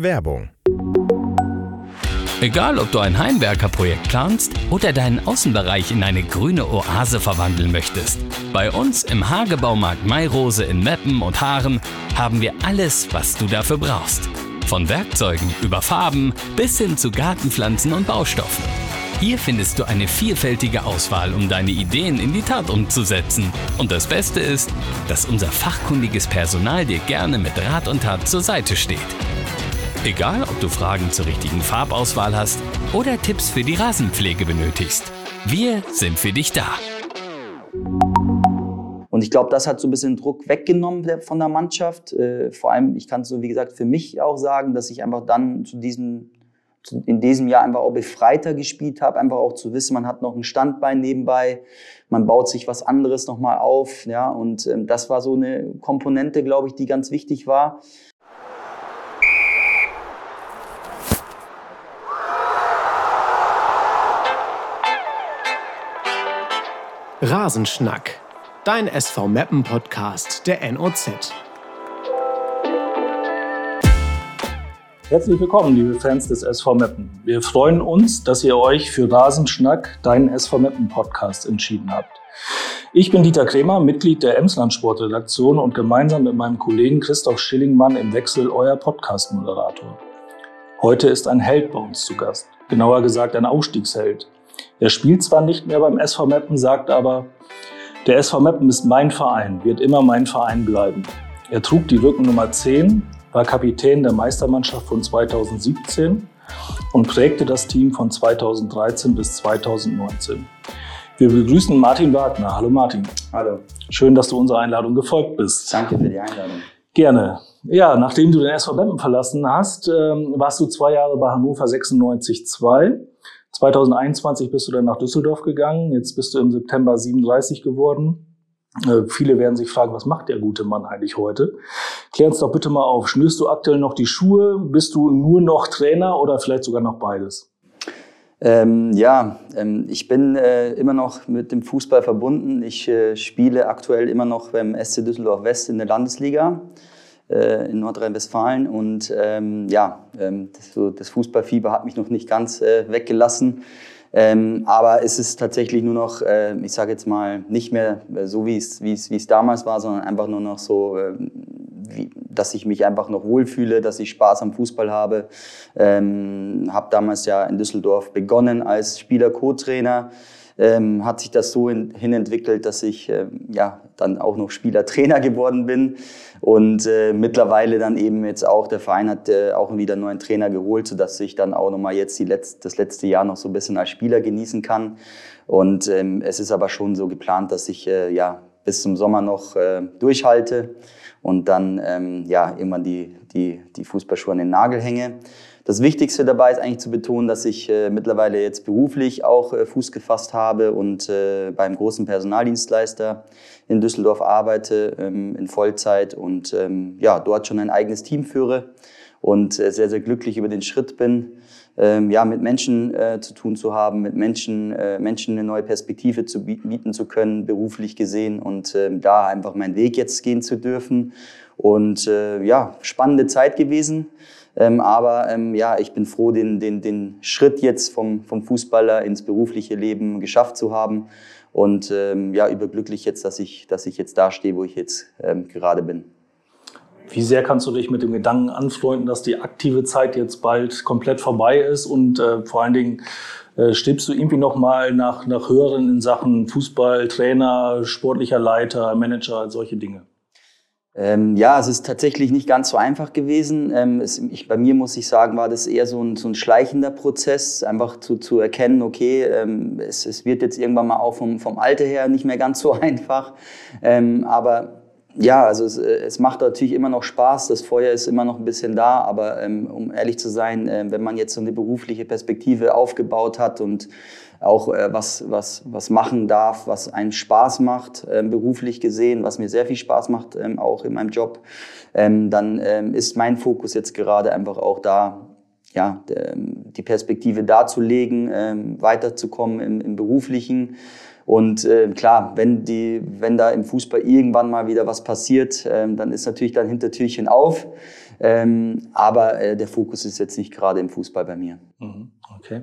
Werbung. Egal, ob du ein Heimwerkerprojekt planst oder deinen Außenbereich in eine grüne Oase verwandeln möchtest. Bei uns im Hagebaumarkt Mairose in Meppen und Haaren haben wir alles, was du dafür brauchst. Von Werkzeugen über Farben bis hin zu Gartenpflanzen und Baustoffen. Hier findest du eine vielfältige Auswahl, um deine Ideen in die Tat umzusetzen. Und das Beste ist, dass unser fachkundiges Personal dir gerne mit Rat und Tat zur Seite steht. Egal, ob du Fragen zur richtigen Farbauswahl hast oder Tipps für die Rasenpflege benötigst. Wir sind für dich da. Und ich glaube, das hat so ein bisschen Druck weggenommen von der Mannschaft. Äh, vor allem, ich kann es so, wie gesagt, für mich auch sagen, dass ich einfach dann zu diesem, in diesem Jahr einfach auch befreiter gespielt habe. Einfach auch zu wissen, man hat noch ein Standbein nebenbei, man baut sich was anderes nochmal auf. Ja, und ähm, das war so eine Komponente, glaube ich, die ganz wichtig war. Rasenschnack, dein SV Meppen Podcast der NOZ. Herzlich willkommen, liebe Fans des SV Meppen. Wir freuen uns, dass ihr euch für Rasenschnack, deinen SV Meppen Podcast entschieden habt. Ich bin Dieter Kremer, Mitglied der Emsland Sportredaktion und gemeinsam mit meinem Kollegen Christoph Schillingmann im Wechsel euer Podcast-Moderator. Heute ist ein Held bei uns zu Gast, genauer gesagt ein Aufstiegsheld. Er spielt zwar nicht mehr beim SV Meppen, sagt aber, der SV Meppen ist mein Verein, wird immer mein Verein bleiben. Er trug die Rückennummer 10, war Kapitän der Meistermannschaft von 2017 und prägte das Team von 2013 bis 2019. Wir begrüßen Martin Wagner. Hallo Martin. Hallo. Schön, dass du unserer Einladung gefolgt bist. Danke für die Einladung. Gerne. Ja, nachdem du den SV Meppen verlassen hast, ähm, warst du zwei Jahre bei Hannover 96 2 2021 bist du dann nach Düsseldorf gegangen. Jetzt bist du im September 37 geworden. Äh, viele werden sich fragen, was macht der gute Mann eigentlich heute? Klär uns doch bitte mal auf. Schnürst du aktuell noch die Schuhe? Bist du nur noch Trainer oder vielleicht sogar noch beides? Ähm, ja, ähm, ich bin äh, immer noch mit dem Fußball verbunden. Ich äh, spiele aktuell immer noch beim SC Düsseldorf West in der Landesliga äh, in Nordrhein-Westfalen. Und ähm, ja, ähm, das, so, das, Fußballfieber hat mich noch nicht ganz äh, weggelassen. Ähm, aber es ist tatsächlich nur noch, äh, ich sage jetzt mal, nicht mehr so, wie es, wie es, wie es damals war, sondern einfach nur noch so, äh, wie, dass ich mich einfach noch wohlfühle, dass ich Spaß am Fußball habe. Ähm, habe damals ja in Düsseldorf begonnen als Spieler-Co-Trainer ähm, hat sich das so in, hin entwickelt, dass ich ähm, ja dann auch noch Spieler-Trainer geworden bin und äh, mittlerweile dann eben jetzt auch der Verein hat äh, auch wieder einen neuen Trainer geholt, sodass ich dann auch nochmal jetzt die letzt, das letzte Jahr noch so ein bisschen als Spieler genießen kann. Und ähm, es ist aber schon so geplant, dass ich äh, ja bis zum Sommer noch äh, durchhalte und dann ähm, ja irgendwann die, die, die Fußballschuhe an den Nagel hänge. Das Wichtigste dabei ist eigentlich zu betonen, dass ich äh, mittlerweile jetzt beruflich auch äh, Fuß gefasst habe und äh, beim großen Personaldienstleister in Düsseldorf arbeite ähm, in Vollzeit und ähm, ja, dort schon ein eigenes Team führe und äh, sehr, sehr glücklich über den Schritt bin, ähm, ja, mit Menschen äh, zu tun zu haben, mit Menschen, äh, Menschen eine neue Perspektive zu bieten, zu können, beruflich gesehen und ähm, da einfach meinen Weg jetzt gehen zu dürfen. Und äh, ja, spannende Zeit gewesen. Ähm, aber ähm, ja, ich bin froh, den, den, den Schritt jetzt vom, vom Fußballer ins berufliche Leben geschafft zu haben. Und ähm, ja, überglücklich jetzt, dass ich, dass ich jetzt da stehe, wo ich jetzt ähm, gerade bin. Wie sehr kannst du dich mit dem Gedanken anfreunden, dass die aktive Zeit jetzt bald komplett vorbei ist und äh, vor allen Dingen äh, strebst du irgendwie noch mal nach, nach höheren in Sachen Fußball, Trainer, sportlicher Leiter, Manager, solche Dinge? Ähm, ja, es ist tatsächlich nicht ganz so einfach gewesen. Ähm, es, ich, bei mir muss ich sagen, war das eher so ein, so ein schleichender Prozess, einfach zu, zu erkennen, okay, ähm, es, es wird jetzt irgendwann mal auch vom, vom Alter her nicht mehr ganz so einfach. Ähm, aber ja, also es, es macht natürlich immer noch Spaß, das Feuer ist immer noch ein bisschen da, aber ähm, um ehrlich zu sein, äh, wenn man jetzt so eine berufliche Perspektive aufgebaut hat und auch äh, was, was, was machen darf, was einem Spaß macht, ähm, beruflich gesehen, was mir sehr viel Spaß macht, ähm, auch in meinem Job, ähm, dann ähm, ist mein Fokus jetzt gerade einfach auch da, ja, die Perspektive darzulegen, ähm, weiterzukommen im, im Beruflichen. Und äh, klar, wenn, die, wenn da im Fußball irgendwann mal wieder was passiert, ähm, dann ist natürlich dann Hintertürchen auf. Ähm, aber äh, der Fokus ist jetzt nicht gerade im Fußball bei mir. Mhm, okay.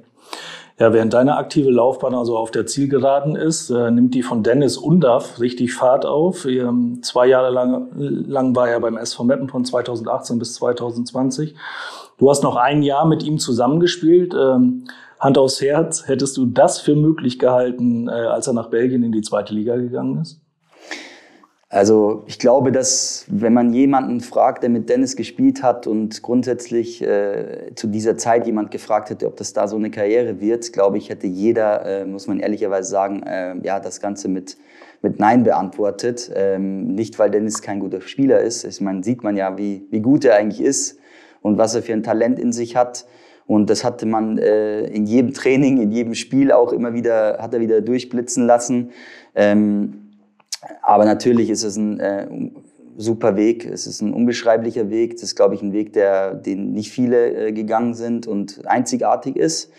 Ja, während deine aktive Laufbahn also auf der Zielgeraden ist, äh, nimmt die von Dennis Undaff richtig Fahrt auf. Ähm, zwei Jahre lang, lang war er beim SV Meppen von 2018 bis 2020. Du hast noch ein Jahr mit ihm zusammengespielt. Ähm, Hand aufs Herz, hättest du das für möglich gehalten, äh, als er nach Belgien in die zweite Liga gegangen ist? Also ich glaube, dass wenn man jemanden fragt, der mit Dennis gespielt hat und grundsätzlich äh, zu dieser Zeit jemand gefragt hätte, ob das da so eine Karriere wird, glaube ich, hätte jeder, äh, muss man ehrlicherweise sagen, äh, ja, das Ganze mit, mit Nein beantwortet. Ähm, nicht, weil Dennis kein guter Spieler ist. Ich meine, sieht man ja, wie, wie gut er eigentlich ist und was er für ein Talent in sich hat. Und das hatte man äh, in jedem Training, in jedem Spiel auch immer wieder, hat er wieder durchblitzen lassen. Ähm, aber natürlich ist es ein äh, super Weg. Es ist ein unbeschreiblicher Weg. Das ist, glaube ich, ein Weg, der, den nicht viele äh, gegangen sind und einzigartig ist.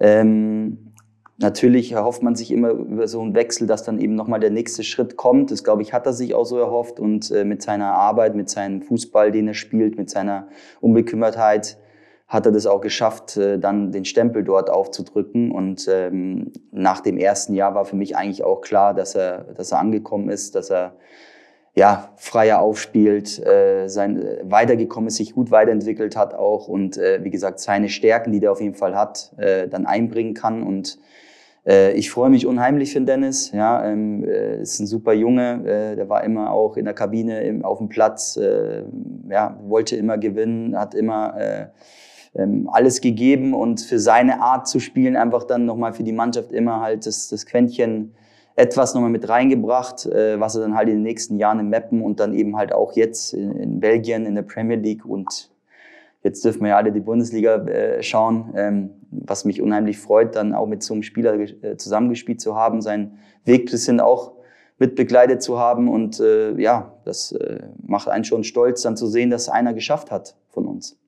Ähm, natürlich erhofft man sich immer über so einen Wechsel, dass dann eben nochmal der nächste Schritt kommt. Das, glaube ich, hat er sich auch so erhofft. Und äh, mit seiner Arbeit, mit seinem Fußball, den er spielt, mit seiner Unbekümmertheit, hat er das auch geschafft, äh, dann den Stempel dort aufzudrücken. Und ähm, nach dem ersten Jahr war für mich eigentlich auch klar, dass er, dass er angekommen ist, dass er ja, freier aufspielt, äh, sein, äh, weitergekommen ist, sich gut weiterentwickelt hat auch und äh, wie gesagt seine Stärken, die der auf jeden Fall hat, äh, dann einbringen kann und äh, ich freue mich unheimlich für Dennis. Ja, ähm, äh, ist ein super Junge. Äh, der war immer auch in der Kabine im, auf dem Platz. Äh, ja, wollte immer gewinnen, hat immer äh, ähm, alles gegeben und für seine Art zu spielen einfach dann nochmal für die Mannschaft immer halt das, das Quäntchen etwas nochmal mit reingebracht, äh, was er dann halt in den nächsten Jahren im Mappen und dann eben halt auch jetzt in, in Belgien in der Premier League und jetzt dürfen wir ja alle die Bundesliga äh, schauen, ähm, was mich unheimlich freut, dann auch mit so einem Spieler äh, zusammengespielt zu haben, seinen Weg bis hin auch mit begleitet zu haben und äh, ja, das äh, macht einen schon stolz, dann zu sehen, dass einer geschafft hat von uns.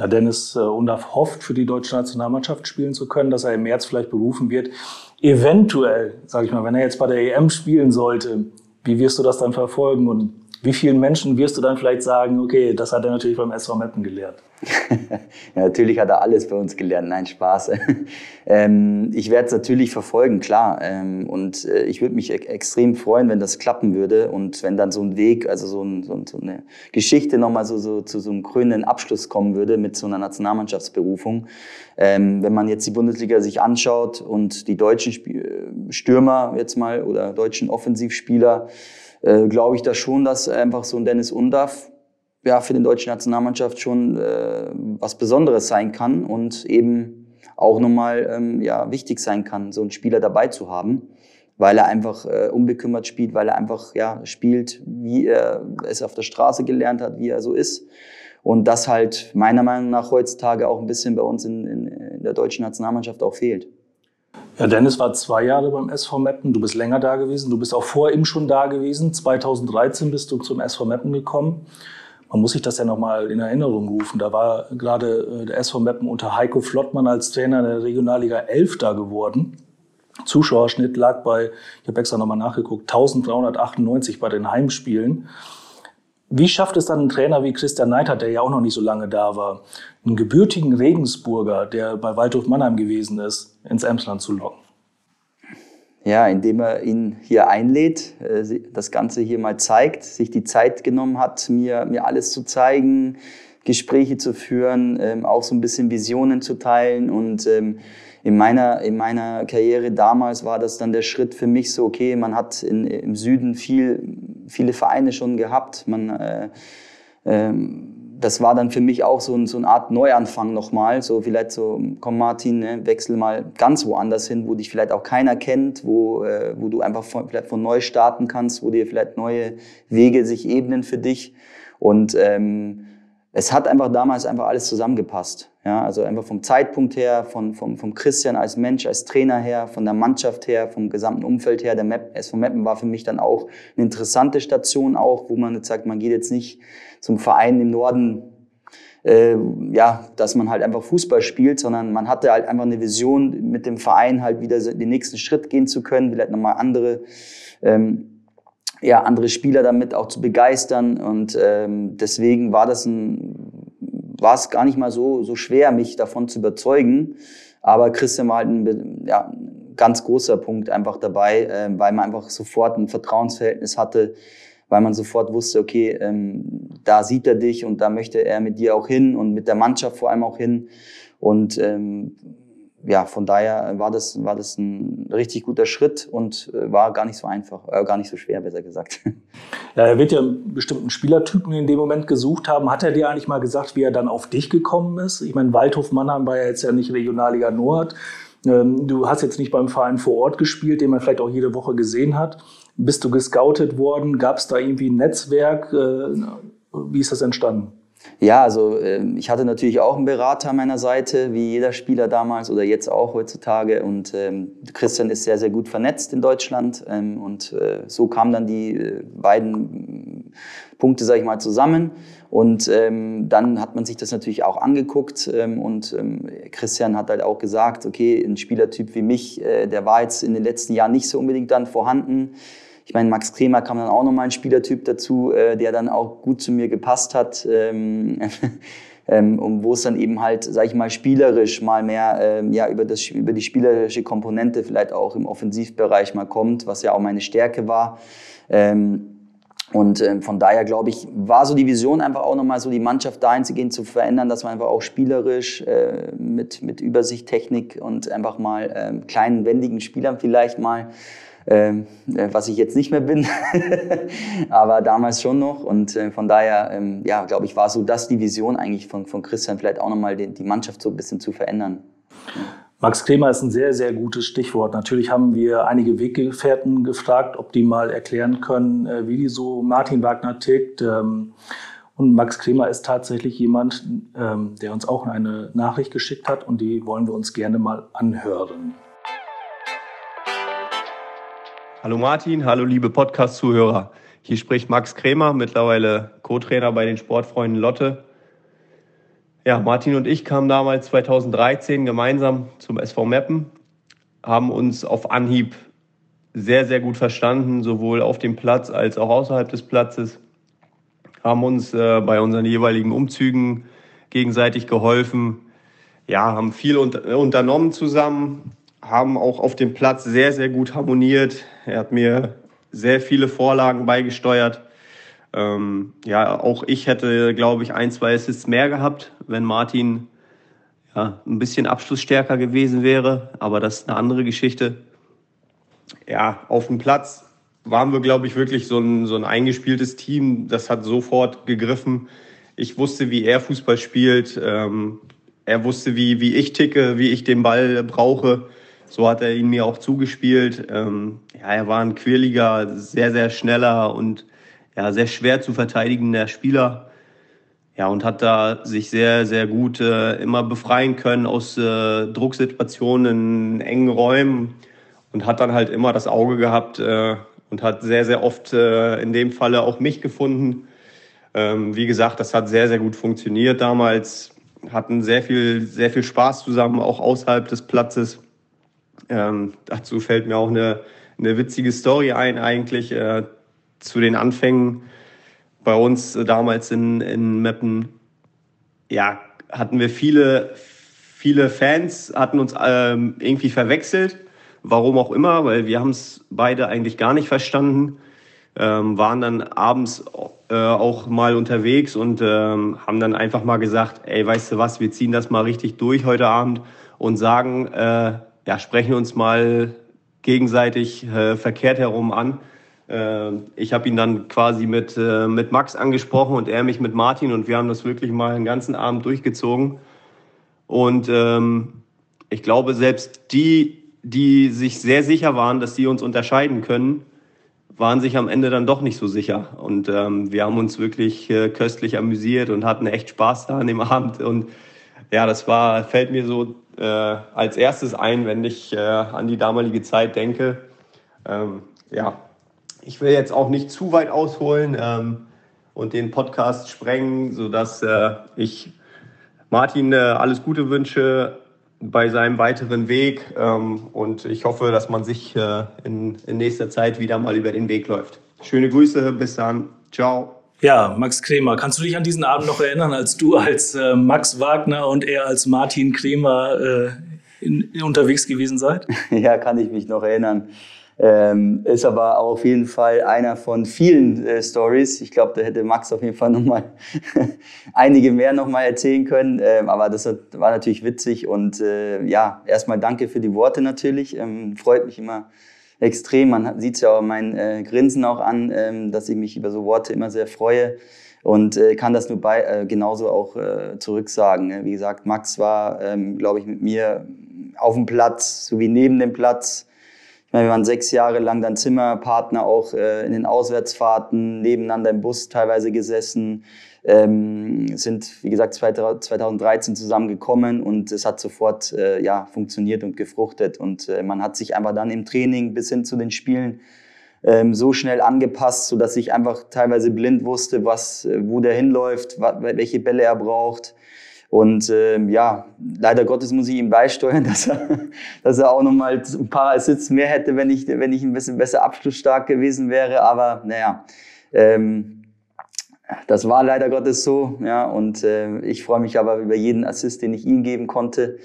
Ja, Dennis äh, Undaff hofft, für die deutsche Nationalmannschaft spielen zu können, dass er im März vielleicht berufen wird. Eventuell, sage ich mal, wenn er jetzt bei der EM spielen sollte, wie wirst du das dann verfolgen und wie vielen Menschen wirst du dann vielleicht sagen, okay, das hat er natürlich beim SV Meppen gelernt? ja, natürlich hat er alles bei uns gelernt. Nein, Spaß. ähm, ich werde es natürlich verfolgen, klar. Ähm, und äh, ich würde mich e extrem freuen, wenn das klappen würde und wenn dann so ein Weg, also so, ein, so, so eine Geschichte nochmal so, so zu so einem krönenden Abschluss kommen würde mit so einer Nationalmannschaftsberufung. Ähm, wenn man jetzt die Bundesliga sich anschaut und die deutschen Sp Stürmer jetzt mal oder deutschen Offensivspieler, äh, glaube ich da schon, dass einfach so ein Dennis Undaff ja, für die deutsche Nationalmannschaft schon äh, was Besonderes sein kann und eben auch nochmal ähm, ja, wichtig sein kann, so einen Spieler dabei zu haben, weil er einfach äh, unbekümmert spielt, weil er einfach ja, spielt, wie er es auf der Straße gelernt hat, wie er so ist. Und das halt meiner Meinung nach heutzutage auch ein bisschen bei uns in, in, in der deutschen Nationalmannschaft auch fehlt. Ja, Dennis war zwei Jahre beim SV Meppen. Du bist länger da gewesen. Du bist auch vor ihm schon da gewesen. 2013 bist du zum SV Meppen gekommen. Man muss sich das ja nochmal in Erinnerung rufen. Da war gerade äh, der SV Meppen unter Heiko Flottmann als Trainer der Regionalliga 11 da geworden. Zuschauerschnitt lag bei, ich habe extra nochmal nachgeguckt, 1398 bei den Heimspielen. Wie schafft es dann ein Trainer wie Christian Neidhardt, der ja auch noch nicht so lange da war, einen gebürtigen Regensburger, der bei Waldhof Mannheim gewesen ist, ins Emsland zu locken? Ja, indem er ihn hier einlädt, äh, das Ganze hier mal zeigt, sich die Zeit genommen hat, mir, mir alles zu zeigen, Gespräche zu führen, ähm, auch so ein bisschen Visionen zu teilen und ähm, in meiner, in meiner Karriere damals war das dann der Schritt für mich so, okay, man hat in, im Süden viel, viele Vereine schon gehabt. Man, äh, ähm, das war dann für mich auch so, ein, so eine Art Neuanfang nochmal. So vielleicht so, komm Martin, ne, wechsel mal ganz woanders hin, wo dich vielleicht auch keiner kennt, wo, äh, wo du einfach von, vielleicht von neu starten kannst, wo dir vielleicht neue Wege sich ebnen für dich. Und ähm, es hat einfach damals einfach alles zusammengepasst. Ja, also einfach vom Zeitpunkt her, von, vom, vom Christian als Mensch, als Trainer her, von der Mannschaft her, vom gesamten Umfeld her. Der Map, SV Meppen war für mich dann auch eine interessante Station auch, wo man jetzt sagt, man geht jetzt nicht zum Verein im Norden, äh, ja, dass man halt einfach Fußball spielt, sondern man hatte halt einfach eine Vision, mit dem Verein halt wieder den nächsten Schritt gehen zu können, vielleicht nochmal andere ähm, ja, andere Spieler damit auch zu begeistern. Und ähm, deswegen war das ein, war es gar nicht mal so, so schwer, mich davon zu überzeugen. Aber Christian war halt ein, ja, ganz großer Punkt einfach dabei, äh, weil man einfach sofort ein Vertrauensverhältnis hatte, weil man sofort wusste, okay, ähm, da sieht er dich und da möchte er mit dir auch hin und mit der Mannschaft vor allem auch hin. Und ähm, ja, von daher war das, war das ein richtig guter Schritt und äh, war gar nicht so einfach, äh, gar nicht so schwer, besser gesagt. Ja, er wird ja einen bestimmten Spielertypen in dem Moment gesucht haben. Hat er dir eigentlich mal gesagt, wie er dann auf dich gekommen ist? Ich meine, Waldhof Mannheim war ja jetzt ja nicht Regionalliga Nord. Ähm, du hast jetzt nicht beim Verein vor Ort gespielt, den man vielleicht auch jede Woche gesehen hat. Bist du gescoutet worden? Gab es da irgendwie ein Netzwerk? Äh, wie ist das entstanden? Ja, also ähm, ich hatte natürlich auch einen Berater an meiner Seite, wie jeder Spieler damals oder jetzt auch heutzutage. Und ähm, Christian ist sehr, sehr gut vernetzt in Deutschland. Ähm, und äh, so kamen dann die äh, beiden Punkte, sage ich mal, zusammen. Und ähm, dann hat man sich das natürlich auch angeguckt. Ähm, und ähm, Christian hat halt auch gesagt, okay, ein Spielertyp wie mich, äh, der war jetzt in den letzten Jahren nicht so unbedingt dann vorhanden. Ich meine, Max Kremer kam dann auch nochmal ein Spielertyp dazu, äh, der dann auch gut zu mir gepasst hat. Ähm, ähm, und wo es dann eben halt, sag ich mal, spielerisch mal mehr ähm, ja, über, das, über die spielerische Komponente vielleicht auch im Offensivbereich mal kommt, was ja auch meine Stärke war. Ähm, und ähm, von daher glaube ich, war so die Vision einfach auch nochmal so die Mannschaft dahingehend zu verändern, dass man einfach auch spielerisch äh, mit, mit Übersicht, Technik und einfach mal ähm, kleinen, wendigen Spielern vielleicht mal ähm, äh, was ich jetzt nicht mehr bin, aber damals schon noch. Und äh, von daher, ähm, ja, glaube ich, war so das die Vision eigentlich von, von Christian, vielleicht auch nochmal die, die Mannschaft so ein bisschen zu verändern. Max Kremer ist ein sehr, sehr gutes Stichwort. Natürlich haben wir einige Weggefährten gefragt, ob die mal erklären können, äh, wie die so Martin Wagner tickt. Ähm, und Max Kremer ist tatsächlich jemand, ähm, der uns auch eine Nachricht geschickt hat und die wollen wir uns gerne mal anhören. Hallo Martin, hallo liebe Podcast-Zuhörer. Hier spricht Max Krämer, mittlerweile Co-Trainer bei den Sportfreunden Lotte. Ja, Martin und ich kamen damals 2013 gemeinsam zum SV Meppen, haben uns auf Anhieb sehr, sehr gut verstanden, sowohl auf dem Platz als auch außerhalb des Platzes, haben uns äh, bei unseren jeweiligen Umzügen gegenseitig geholfen, ja, haben viel unter unternommen zusammen, haben auch auf dem Platz sehr, sehr gut harmoniert. Er hat mir sehr viele Vorlagen beigesteuert. Ähm, ja, auch ich hätte, glaube ich, ein, zwei Assists mehr gehabt, wenn Martin ja, ein bisschen abschlussstärker gewesen wäre. Aber das ist eine andere Geschichte. Ja, auf dem Platz waren wir, glaube ich, wirklich so ein, so ein eingespieltes Team. Das hat sofort gegriffen. Ich wusste, wie er Fußball spielt. Ähm, er wusste, wie, wie ich ticke, wie ich den Ball brauche. So hat er ihn mir auch zugespielt. Ähm, ja, er war ein quirliger, sehr, sehr schneller und ja, sehr schwer zu verteidigender Spieler. Ja, und hat da sich sehr, sehr gut äh, immer befreien können aus äh, Drucksituationen in engen Räumen und hat dann halt immer das Auge gehabt äh, und hat sehr, sehr oft äh, in dem Falle auch mich gefunden. Ähm, wie gesagt, das hat sehr, sehr gut funktioniert damals. Hatten sehr viel, sehr viel Spaß zusammen, auch außerhalb des Platzes. Ähm, dazu fällt mir auch eine, eine witzige Story ein, eigentlich äh, zu den Anfängen bei uns äh, damals in, in Meppen. Ja, hatten wir viele, viele Fans, hatten uns ähm, irgendwie verwechselt. Warum auch immer, weil wir haben es beide eigentlich gar nicht verstanden. Ähm, waren dann abends äh, auch mal unterwegs und ähm, haben dann einfach mal gesagt, ey, weißt du was, wir ziehen das mal richtig durch heute Abend und sagen, äh, ja, sprechen uns mal gegenseitig äh, verkehrt herum an. Äh, ich habe ihn dann quasi mit, äh, mit Max angesprochen und er mich mit Martin und wir haben das wirklich mal den ganzen Abend durchgezogen. Und ähm, ich glaube, selbst die, die sich sehr sicher waren, dass sie uns unterscheiden können, waren sich am Ende dann doch nicht so sicher. Und ähm, wir haben uns wirklich äh, köstlich amüsiert und hatten echt Spaß da an dem Abend. Und ja, das war, fällt mir so äh, als erstes ein, wenn ich äh, an die damalige Zeit denke. Ähm, ja, ich will jetzt auch nicht zu weit ausholen ähm, und den Podcast sprengen, sodass äh, ich Martin äh, alles Gute wünsche bei seinem weiteren Weg ähm, und ich hoffe, dass man sich äh, in, in nächster Zeit wieder mal über den Weg läuft. Schöne Grüße, bis dann. Ciao. Ja, Max Kremer, kannst du dich an diesen Abend noch erinnern, als du als äh, Max Wagner und er als Martin Kremer äh, in, in unterwegs gewesen seid? Ja, kann ich mich noch erinnern. Ähm, ist aber auch auf jeden Fall einer von vielen äh, Stories. Ich glaube, da hätte Max auf jeden Fall noch mal einige mehr noch mal erzählen können. Ähm, aber das war natürlich witzig und äh, ja, erstmal danke für die Worte natürlich. Ähm, freut mich immer extrem. Man sieht es ja auch mein äh, Grinsen auch an, ähm, dass ich mich über so Worte immer sehr freue und äh, kann das nur bei, äh, genauso auch äh, zurücksagen. Ne? Wie gesagt, Max war, ähm, glaube ich, mit mir auf dem Platz sowie neben dem Platz ich meine, wir waren sechs Jahre lang dann Zimmerpartner auch äh, in den Auswärtsfahrten, nebeneinander im Bus teilweise gesessen, ähm, sind, wie gesagt, 2013 zusammengekommen und es hat sofort äh, ja, funktioniert und gefruchtet. Und äh, man hat sich einfach dann im Training bis hin zu den Spielen ähm, so schnell angepasst, so dass ich einfach teilweise blind wusste, was, äh, wo der hinläuft, welche Bälle er braucht. Und ähm, ja, leider Gottes muss ich ihm beisteuern, dass er, dass er auch nochmal ein paar Assists mehr hätte, wenn ich, wenn ich ein bisschen besser abschlussstark gewesen wäre. Aber naja, ähm, das war leider Gottes so. Ja, und äh, ich freue mich aber über jeden Assist, den ich ihm geben konnte.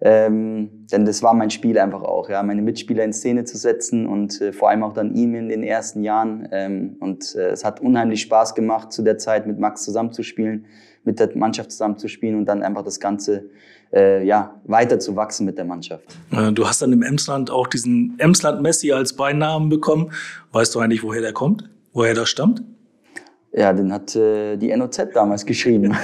Ähm, denn das war mein Spiel einfach auch, ja, meine Mitspieler in Szene zu setzen und äh, vor allem auch dann ihm in den ersten Jahren. Ähm, und äh, es hat unheimlich Spaß gemacht, zu der Zeit mit Max zusammenzuspielen mit der Mannschaft zusammenzuspielen und dann einfach das Ganze äh, ja, weiter zu wachsen mit der Mannschaft. Du hast dann im Emsland auch diesen Emsland Messi als Beinamen bekommen. Weißt du eigentlich, woher der kommt? Woher der stammt? Ja, den hat äh, die NOZ damals geschrieben.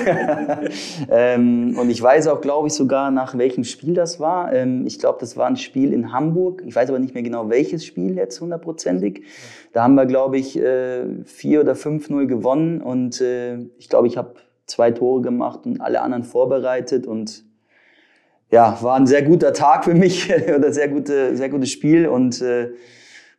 ähm, und ich weiß auch, glaube ich, sogar nach welchem Spiel das war. Ähm, ich glaube, das war ein Spiel in Hamburg. Ich weiß aber nicht mehr genau, welches Spiel jetzt hundertprozentig. Da haben wir, glaube ich, äh, 4 oder 5-0 gewonnen. Und äh, ich glaube, ich habe zwei Tore gemacht und alle anderen vorbereitet und ja, war ein sehr guter Tag für mich oder sehr gute, sehr gutes Spiel und äh,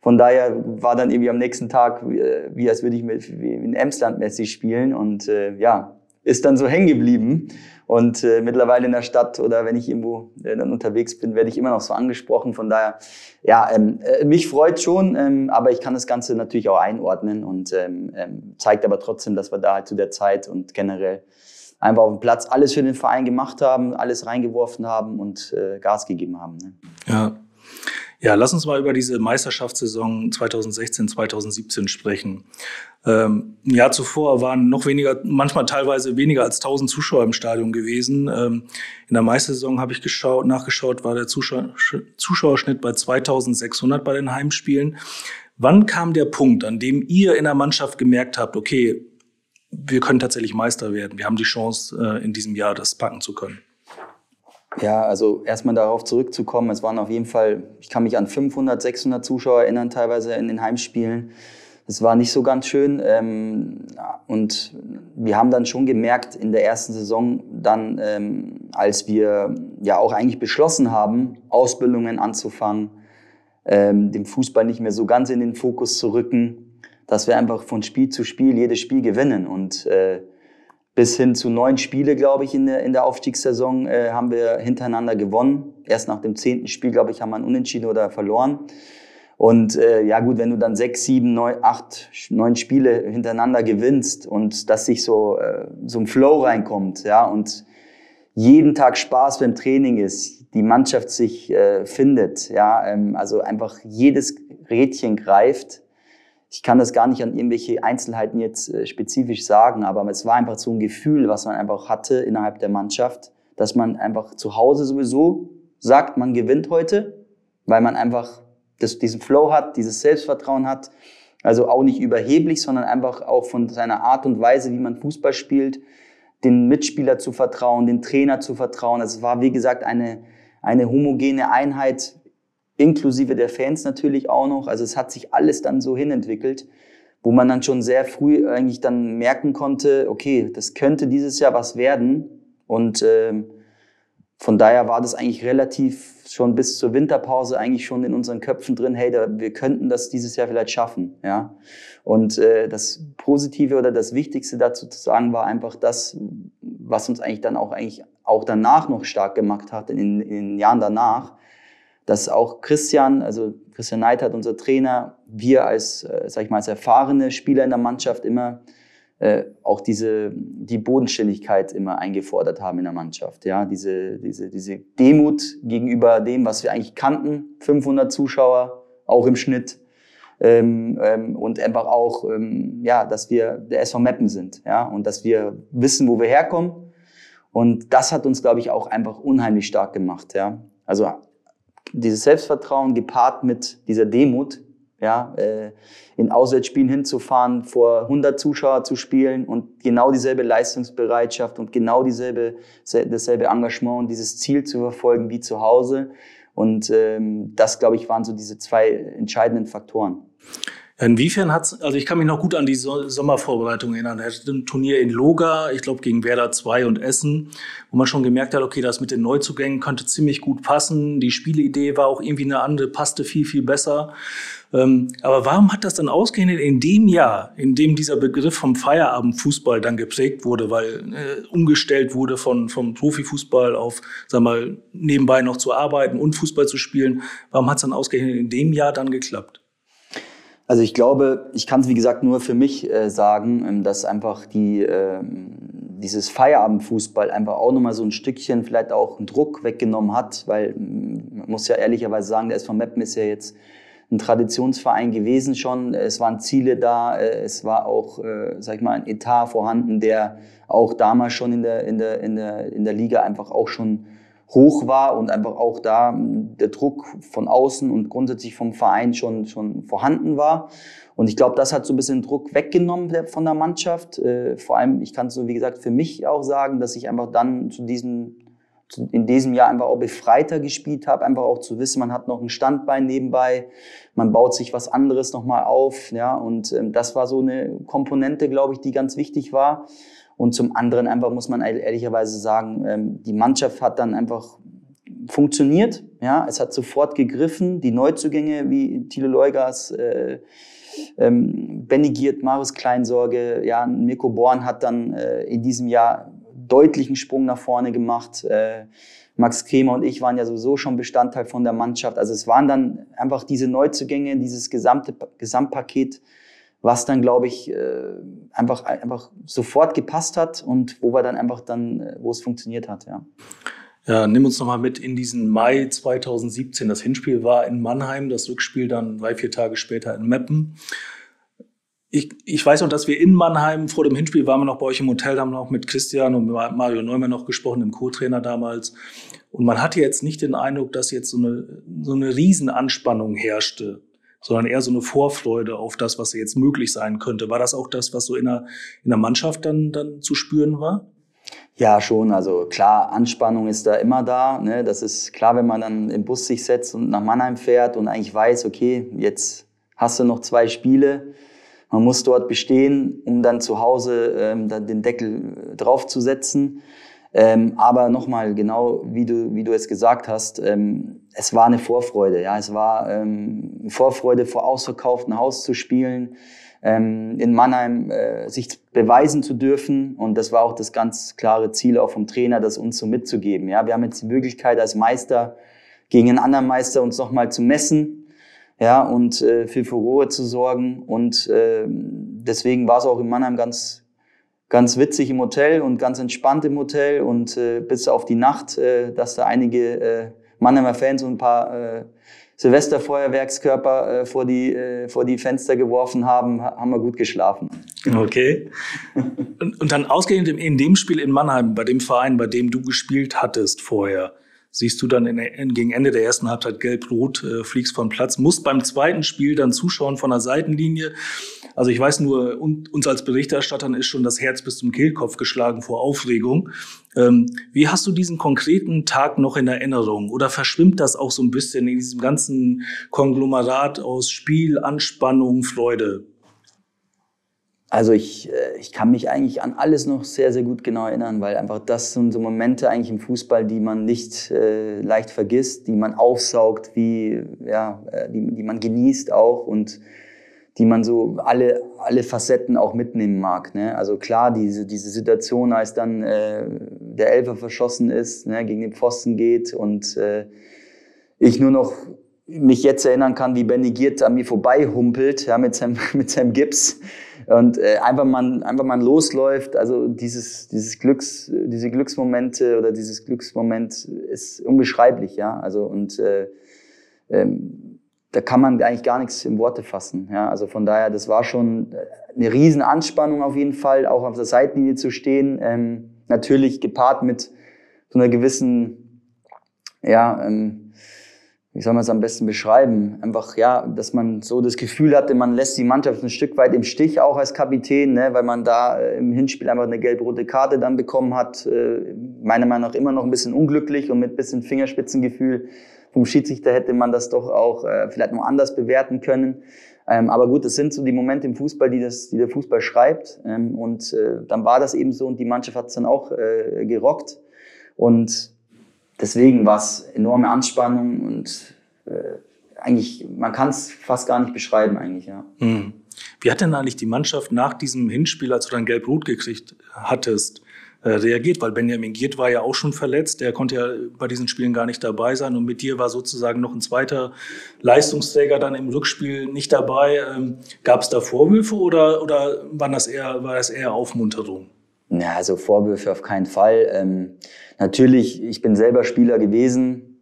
von daher war dann irgendwie am nächsten Tag wie, wie als würde ich mit wie in Emsland Messi spielen und äh, ja, ist dann so hängen geblieben. Und äh, mittlerweile in der Stadt oder wenn ich irgendwo äh, dann unterwegs bin, werde ich immer noch so angesprochen. Von daher, ja, ähm, äh, mich freut schon, ähm, aber ich kann das Ganze natürlich auch einordnen und ähm, ähm, zeigt aber trotzdem, dass wir da halt zu der Zeit und generell einfach auf dem Platz alles für den Verein gemacht haben, alles reingeworfen haben und äh, Gas gegeben haben. Ne? Ja, ja, lass uns mal über diese Meisterschaftssaison 2016, 2017 sprechen. Ähm, Ein Jahr zuvor waren noch weniger, manchmal teilweise weniger als 1000 Zuschauer im Stadion gewesen. Ähm, in der Meistersaison habe ich geschaut, nachgeschaut, war der Zuschauer, Zuschauerschnitt bei 2600 bei den Heimspielen. Wann kam der Punkt, an dem ihr in der Mannschaft gemerkt habt, okay, wir können tatsächlich Meister werden, wir haben die Chance, äh, in diesem Jahr das packen zu können? Ja, also erstmal darauf zurückzukommen, es waren auf jeden Fall, ich kann mich an 500, 600 Zuschauer erinnern, teilweise in den Heimspielen. Es war nicht so ganz schön. Ähm, und wir haben dann schon gemerkt in der ersten Saison, dann, ähm, als wir ja auch eigentlich beschlossen haben, Ausbildungen anzufangen, ähm, den Fußball nicht mehr so ganz in den Fokus zu rücken, dass wir einfach von Spiel zu Spiel jedes Spiel gewinnen. Und äh, bis hin zu neun Spiele, glaube ich, in der, in der Aufstiegssaison äh, haben wir hintereinander gewonnen. Erst nach dem zehnten Spiel, glaube ich, haben wir ein Unentschieden oder verloren. Und äh, ja gut, wenn du dann sechs, sieben, neun, acht, neun Spiele hintereinander gewinnst und dass sich so äh, so ein Flow reinkommt, ja und jeden Tag Spaß beim Training ist, die Mannschaft sich äh, findet, ja, ähm, also einfach jedes Rädchen greift, ich kann das gar nicht an irgendwelche Einzelheiten jetzt äh, spezifisch sagen, aber es war einfach so ein Gefühl, was man einfach hatte innerhalb der Mannschaft, dass man einfach zu Hause sowieso sagt, man gewinnt heute, weil man einfach das, diesen Flow hat, dieses Selbstvertrauen hat. Also auch nicht überheblich, sondern einfach auch von seiner Art und Weise, wie man Fußball spielt, den Mitspieler zu vertrauen, den Trainer zu vertrauen. Also es war, wie gesagt, eine, eine homogene Einheit, inklusive der Fans natürlich auch noch. Also es hat sich alles dann so hinentwickelt, wo man dann schon sehr früh eigentlich dann merken konnte, okay, das könnte dieses Jahr was werden. Und ähm, von daher war das eigentlich relativ schon bis zur Winterpause eigentlich schon in unseren Köpfen drin, hey, da, wir könnten das dieses Jahr vielleicht schaffen. Ja? Und äh, das Positive oder das Wichtigste dazu zu sagen war einfach das, was uns eigentlich dann auch eigentlich auch danach noch stark gemacht hat, in, in den Jahren danach, dass auch Christian, also Christian Neidhardt, unser Trainer, wir als, äh, sag ich mal, als erfahrene Spieler in der Mannschaft immer äh, auch diese, die Bodenständigkeit immer eingefordert haben in der Mannschaft. Ja, diese, diese, diese Demut gegenüber dem, was wir eigentlich kannten. 500 Zuschauer, auch im Schnitt. Ähm, ähm, und einfach auch, ähm, ja, dass wir der SV Meppen sind, ja, und dass wir wissen, wo wir herkommen. Und das hat uns, glaube ich, auch einfach unheimlich stark gemacht, ja. Also dieses Selbstvertrauen gepaart mit dieser Demut, ja, äh, in Auswärtsspielen hinzufahren, vor 100 Zuschauer zu spielen und genau dieselbe Leistungsbereitschaft und genau dieselbe, dasselbe Engagement und dieses Ziel zu verfolgen wie zu Hause. Und ähm, das, glaube ich, waren so diese zwei entscheidenden Faktoren. Inwiefern hat's, also ich kann mich noch gut an die Sommervorbereitung erinnern. Er hatte ein Turnier in Loga, ich glaube gegen Werder 2 und Essen, wo man schon gemerkt hat, okay, das mit den Neuzugängen könnte ziemlich gut passen. Die Spielidee war auch irgendwie eine andere, passte viel, viel besser. Ähm, aber warum hat das dann ausgerechnet in dem Jahr, in dem dieser Begriff vom Feierabendfußball dann geprägt wurde, weil äh, umgestellt wurde von, vom Profifußball auf, sag mal, nebenbei noch zu arbeiten und Fußball zu spielen, warum hat es dann ausgerechnet in dem Jahr dann geklappt? Also ich glaube, ich kann es wie gesagt nur für mich äh, sagen, ähm, dass einfach die, äh, dieses Feierabendfußball einfach auch nochmal so ein Stückchen vielleicht auch einen Druck weggenommen hat, weil mm, man muss ja ehrlicherweise sagen, der SV Meppen ist ja jetzt ein Traditionsverein gewesen schon. Es waren Ziele da, äh, es war auch, äh, sag ich mal, ein Etat vorhanden, der auch damals schon in der, in der, in der, in der Liga einfach auch schon hoch war und einfach auch da der Druck von außen und grundsätzlich vom Verein schon, schon vorhanden war. Und ich glaube, das hat so ein bisschen Druck weggenommen von der Mannschaft. Äh, vor allem, ich kann es so, wie gesagt, für mich auch sagen, dass ich einfach dann zu diesem, in diesem Jahr einfach auch befreiter gespielt habe, einfach auch zu wissen, man hat noch ein Standbein nebenbei, man baut sich was anderes nochmal auf, ja, und ähm, das war so eine Komponente, glaube ich, die ganz wichtig war. Und zum anderen einfach muss man ehrlicherweise sagen, ähm, die Mannschaft hat dann einfach funktioniert. Ja, es hat sofort gegriffen. Die Neuzugänge wie Thilo Leugas, äh, ähm, Benny Giert, Marius Kleinsorge, ja, Mirko Born hat dann äh, in diesem Jahr deutlichen Sprung nach vorne gemacht. Äh, Max Kremer und ich waren ja sowieso schon Bestandteil von der Mannschaft. Also es waren dann einfach diese Neuzugänge, dieses gesamte Gesamtpaket, was dann, glaube ich, äh, einfach, einfach sofort gepasst hat und wo wir dann einfach dann, äh, wo es funktioniert hat, ja. Ja, nimm uns nochmal mit in diesen Mai 2017. Das Hinspiel war in Mannheim, das Rückspiel dann drei, vier Tage später in Meppen. Ich, ich weiß noch, dass wir in Mannheim vor dem Hinspiel waren wir noch bei euch im Hotel, haben noch mit Christian und Mario Neumann noch gesprochen, dem Co-Trainer damals. Und man hatte jetzt nicht den Eindruck, dass jetzt so eine, so eine Riesenanspannung herrschte sondern eher so eine Vorfreude auf das, was jetzt möglich sein könnte. War das auch das, was so in der, in der Mannschaft dann, dann zu spüren war? Ja, schon. Also klar, Anspannung ist da immer da. Ne? Das ist klar, wenn man dann im Bus sich setzt und nach Mannheim fährt und eigentlich weiß, okay, jetzt hast du noch zwei Spiele. Man muss dort bestehen, um dann zu Hause ähm, dann den Deckel draufzusetzen. Ähm, aber nochmal, genau wie du, wie du es gesagt hast, ähm, es war eine Vorfreude. Ja, es war ähm, Vorfreude, vor ausverkauftem Haus zu spielen, ähm, in Mannheim äh, sich beweisen zu dürfen. Und das war auch das ganz klare Ziel auch vom Trainer, das uns so mitzugeben. Ja, wir haben jetzt die Möglichkeit als Meister gegen einen anderen Meister uns nochmal zu messen. Ja, und äh, für Furore zu sorgen. Und äh, deswegen war es auch in Mannheim ganz, ganz witzig im Hotel und ganz entspannt im Hotel und äh, bis auf die Nacht, äh, dass da einige äh, Mannheimer Fans und ein paar äh, Silvesterfeuerwerkskörper äh, vor, die, äh, vor die Fenster geworfen haben, haben wir gut geschlafen. Okay. und, und dann ausgehend in dem Spiel in Mannheim, bei dem Verein, bei dem du gespielt hattest vorher, siehst du dann in, in, gegen Ende der ersten Halbzeit gelb-rot, äh, fliegst vom Platz, musst beim zweiten Spiel dann zuschauen von der Seitenlinie. Also ich weiß nur, und, uns als Berichterstattern ist schon das Herz bis zum Kehlkopf geschlagen vor Aufregung. Ähm, wie hast du diesen konkreten Tag noch in Erinnerung? Oder verschwimmt das auch so ein bisschen in diesem ganzen Konglomerat aus Spiel, Anspannung, Freude? Also ich, äh, ich kann mich eigentlich an alles noch sehr, sehr gut genau erinnern, weil einfach das sind so Momente eigentlich im Fußball, die man nicht äh, leicht vergisst, die man aufsaugt, wie, ja, äh, die, die man genießt auch und die man so alle, alle Facetten auch mitnehmen mag. Ne? Also klar, diese, diese Situation, als dann äh, der Elfer verschossen ist, ne, gegen den Pfosten geht und äh, ich nur noch mich jetzt erinnern kann, wie Benny Giert an mir vorbei humpelt, ja, mit seinem, mit seinem Gips und äh, einfach man einfach man losläuft. Also dieses dieses Glücks diese Glücksmomente oder dieses Glücksmoment ist unbeschreiblich, ja. Also und äh, ähm, da kann man eigentlich gar nichts in Worte fassen. Ja, also von daher, das war schon eine riesen Anspannung auf jeden Fall, auch auf der Seitenlinie zu stehen. Ähm, natürlich gepaart mit so einer gewissen, ja, ähm, wie soll man es am besten beschreiben? Einfach, ja, dass man so das Gefühl hatte, man lässt die Mannschaft ein Stück weit im Stich, auch als Kapitän, ne, weil man da äh, im Hinspiel einfach eine gelb-rote Karte dann bekommen hat. Äh, meiner Meinung nach immer noch ein bisschen unglücklich und mit bisschen Fingerspitzengefühl vom Schiedsrichter hätte man das doch auch äh, vielleicht noch anders bewerten können. Ähm, aber gut, das sind so die Momente im Fußball, die, das, die der Fußball schreibt. Ähm, und äh, dann war das eben so und die Mannschaft hat es dann auch äh, gerockt. Und deswegen war es enorme Anspannung und äh, eigentlich, man kann es fast gar nicht beschreiben eigentlich, ja. Hm. Wie hat denn eigentlich die Mannschaft nach diesem Hinspiel, als du dann gelb-rot gekriegt hattest, äh, reagiert? Weil Benjamin Giert war ja auch schon verletzt, der konnte ja bei diesen Spielen gar nicht dabei sein und mit dir war sozusagen noch ein zweiter Leistungsträger dann im Rückspiel nicht dabei. Ähm, Gab es da Vorwürfe oder, oder waren das eher, war das eher Aufmunterung? Ja, also Vorwürfe auf keinen Fall. Ähm, natürlich, ich bin selber Spieler gewesen,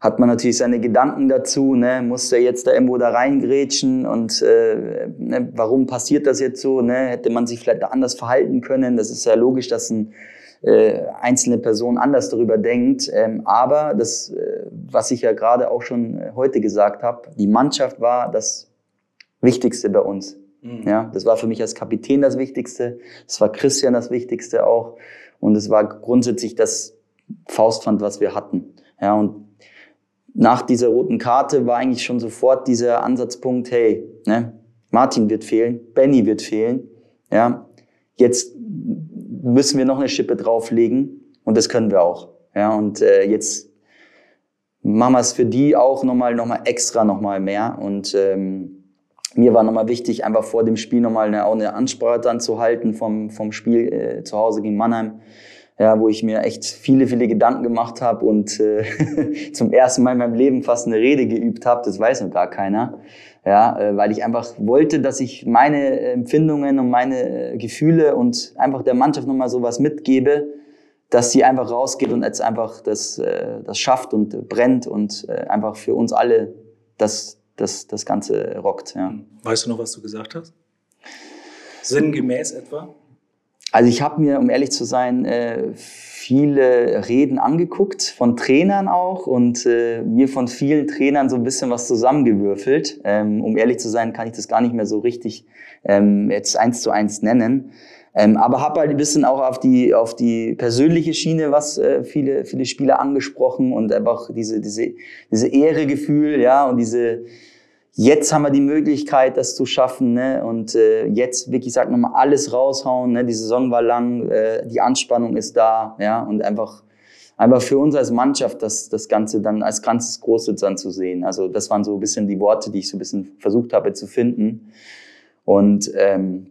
hat man natürlich seine Gedanken dazu, ne? muss er jetzt da irgendwo da reingrätschen und äh, ne? warum passiert das jetzt so? Ne? Hätte man sich vielleicht anders verhalten können? Das ist ja logisch, dass ein äh, einzelne Person anders darüber denkt. Ähm, aber das, äh, was ich ja gerade auch schon heute gesagt habe, die Mannschaft war das Wichtigste bei uns. Mhm. Ja, das war für mich als Kapitän das Wichtigste. Das war Christian das Wichtigste auch. Und es war grundsätzlich das Faustpfand, was wir hatten. Ja, und nach dieser roten Karte war eigentlich schon sofort dieser Ansatzpunkt, hey, ne, Martin wird fehlen, Benny wird fehlen, ja, jetzt müssen wir noch eine Schippe drauflegen und das können wir auch, ja, und äh, jetzt machen wir es für die auch nochmal, nochmal extra nochmal mehr und ähm, mir war nochmal wichtig, einfach vor dem Spiel nochmal eine, auch eine Ansprache dann zu halten vom, vom Spiel äh, zu Hause gegen Mannheim ja, wo ich mir echt viele, viele Gedanken gemacht habe und äh, zum ersten Mal in meinem Leben fast eine Rede geübt habe. Das weiß noch gar keiner. Ja, äh, weil ich einfach wollte, dass ich meine Empfindungen und meine Gefühle und einfach der Mannschaft nochmal sowas mitgebe, dass sie einfach rausgeht und jetzt einfach das, äh, das schafft und brennt und äh, einfach für uns alle das, das, das Ganze rockt. Ja. Weißt du noch, was du gesagt hast? Sinngemäß etwa? Also ich habe mir, um ehrlich zu sein, äh, viele Reden angeguckt, von Trainern auch und äh, mir von vielen Trainern so ein bisschen was zusammengewürfelt. Ähm, um ehrlich zu sein, kann ich das gar nicht mehr so richtig ähm, jetzt eins zu eins nennen. Ähm, aber habe halt ein bisschen auch auf die auf die persönliche Schiene was äh, viele viele Spieler angesprochen und einfach diese diese diese Ehregefühl ja und diese Jetzt haben wir die Möglichkeit, das zu schaffen. Ne? Und äh, jetzt wirklich, sag nochmal, alles raushauen. Ne? Die Saison war lang, äh, die Anspannung ist da. Ja? Und einfach, einfach für uns als Mannschaft das, das Ganze dann als ganzes Große dann zu sehen. Also das waren so ein bisschen die Worte, die ich so ein bisschen versucht habe zu finden. Und ähm,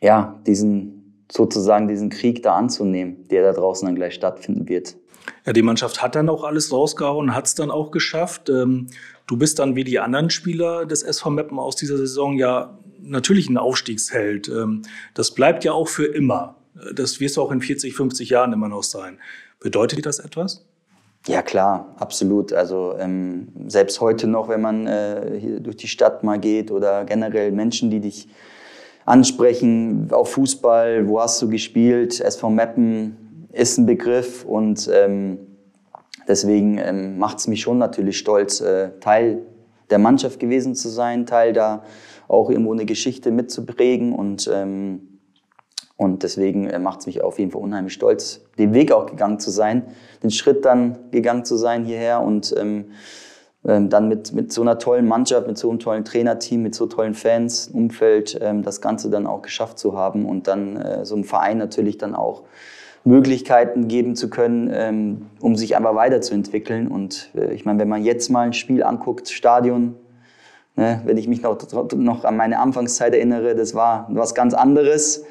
ja, diesen sozusagen diesen Krieg da anzunehmen, der da draußen dann gleich stattfinden wird. Ja, die Mannschaft hat dann auch alles rausgehauen, hat es dann auch geschafft. Ähm, Du bist dann wie die anderen Spieler des SV Meppen aus dieser Saison ja natürlich ein Aufstiegsheld. Ähm, das bleibt ja auch für immer. Das wirst du auch in 40, 50 Jahren immer noch sein. Bedeutet dir das etwas? Ja klar, absolut. Also ähm, selbst heute noch, wenn man äh, durch die Stadt mal geht oder generell Menschen, die dich ansprechen auf Fußball, wo hast du gespielt? SV Meppen ist ein Begriff und ähm, Deswegen ähm, macht es mich schon natürlich stolz, äh, Teil der Mannschaft gewesen zu sein, Teil da auch irgendwo eine Geschichte mitzuprägen und ähm, und deswegen äh, macht es mich auf jeden Fall unheimlich stolz, den Weg auch gegangen zu sein, den Schritt dann gegangen zu sein hierher und ähm, ähm, dann mit, mit so einer tollen Mannschaft, mit so einem tollen Trainerteam, mit so tollen Fans, Umfeld, ähm, das Ganze dann auch geschafft zu haben und dann äh, so einem Verein natürlich dann auch Möglichkeiten geben zu können, ähm, um sich einfach weiterzuentwickeln. Und äh, ich meine, wenn man jetzt mal ein Spiel anguckt, Stadion, ne, wenn ich mich noch, noch an meine Anfangszeit erinnere, das war was ganz anderes.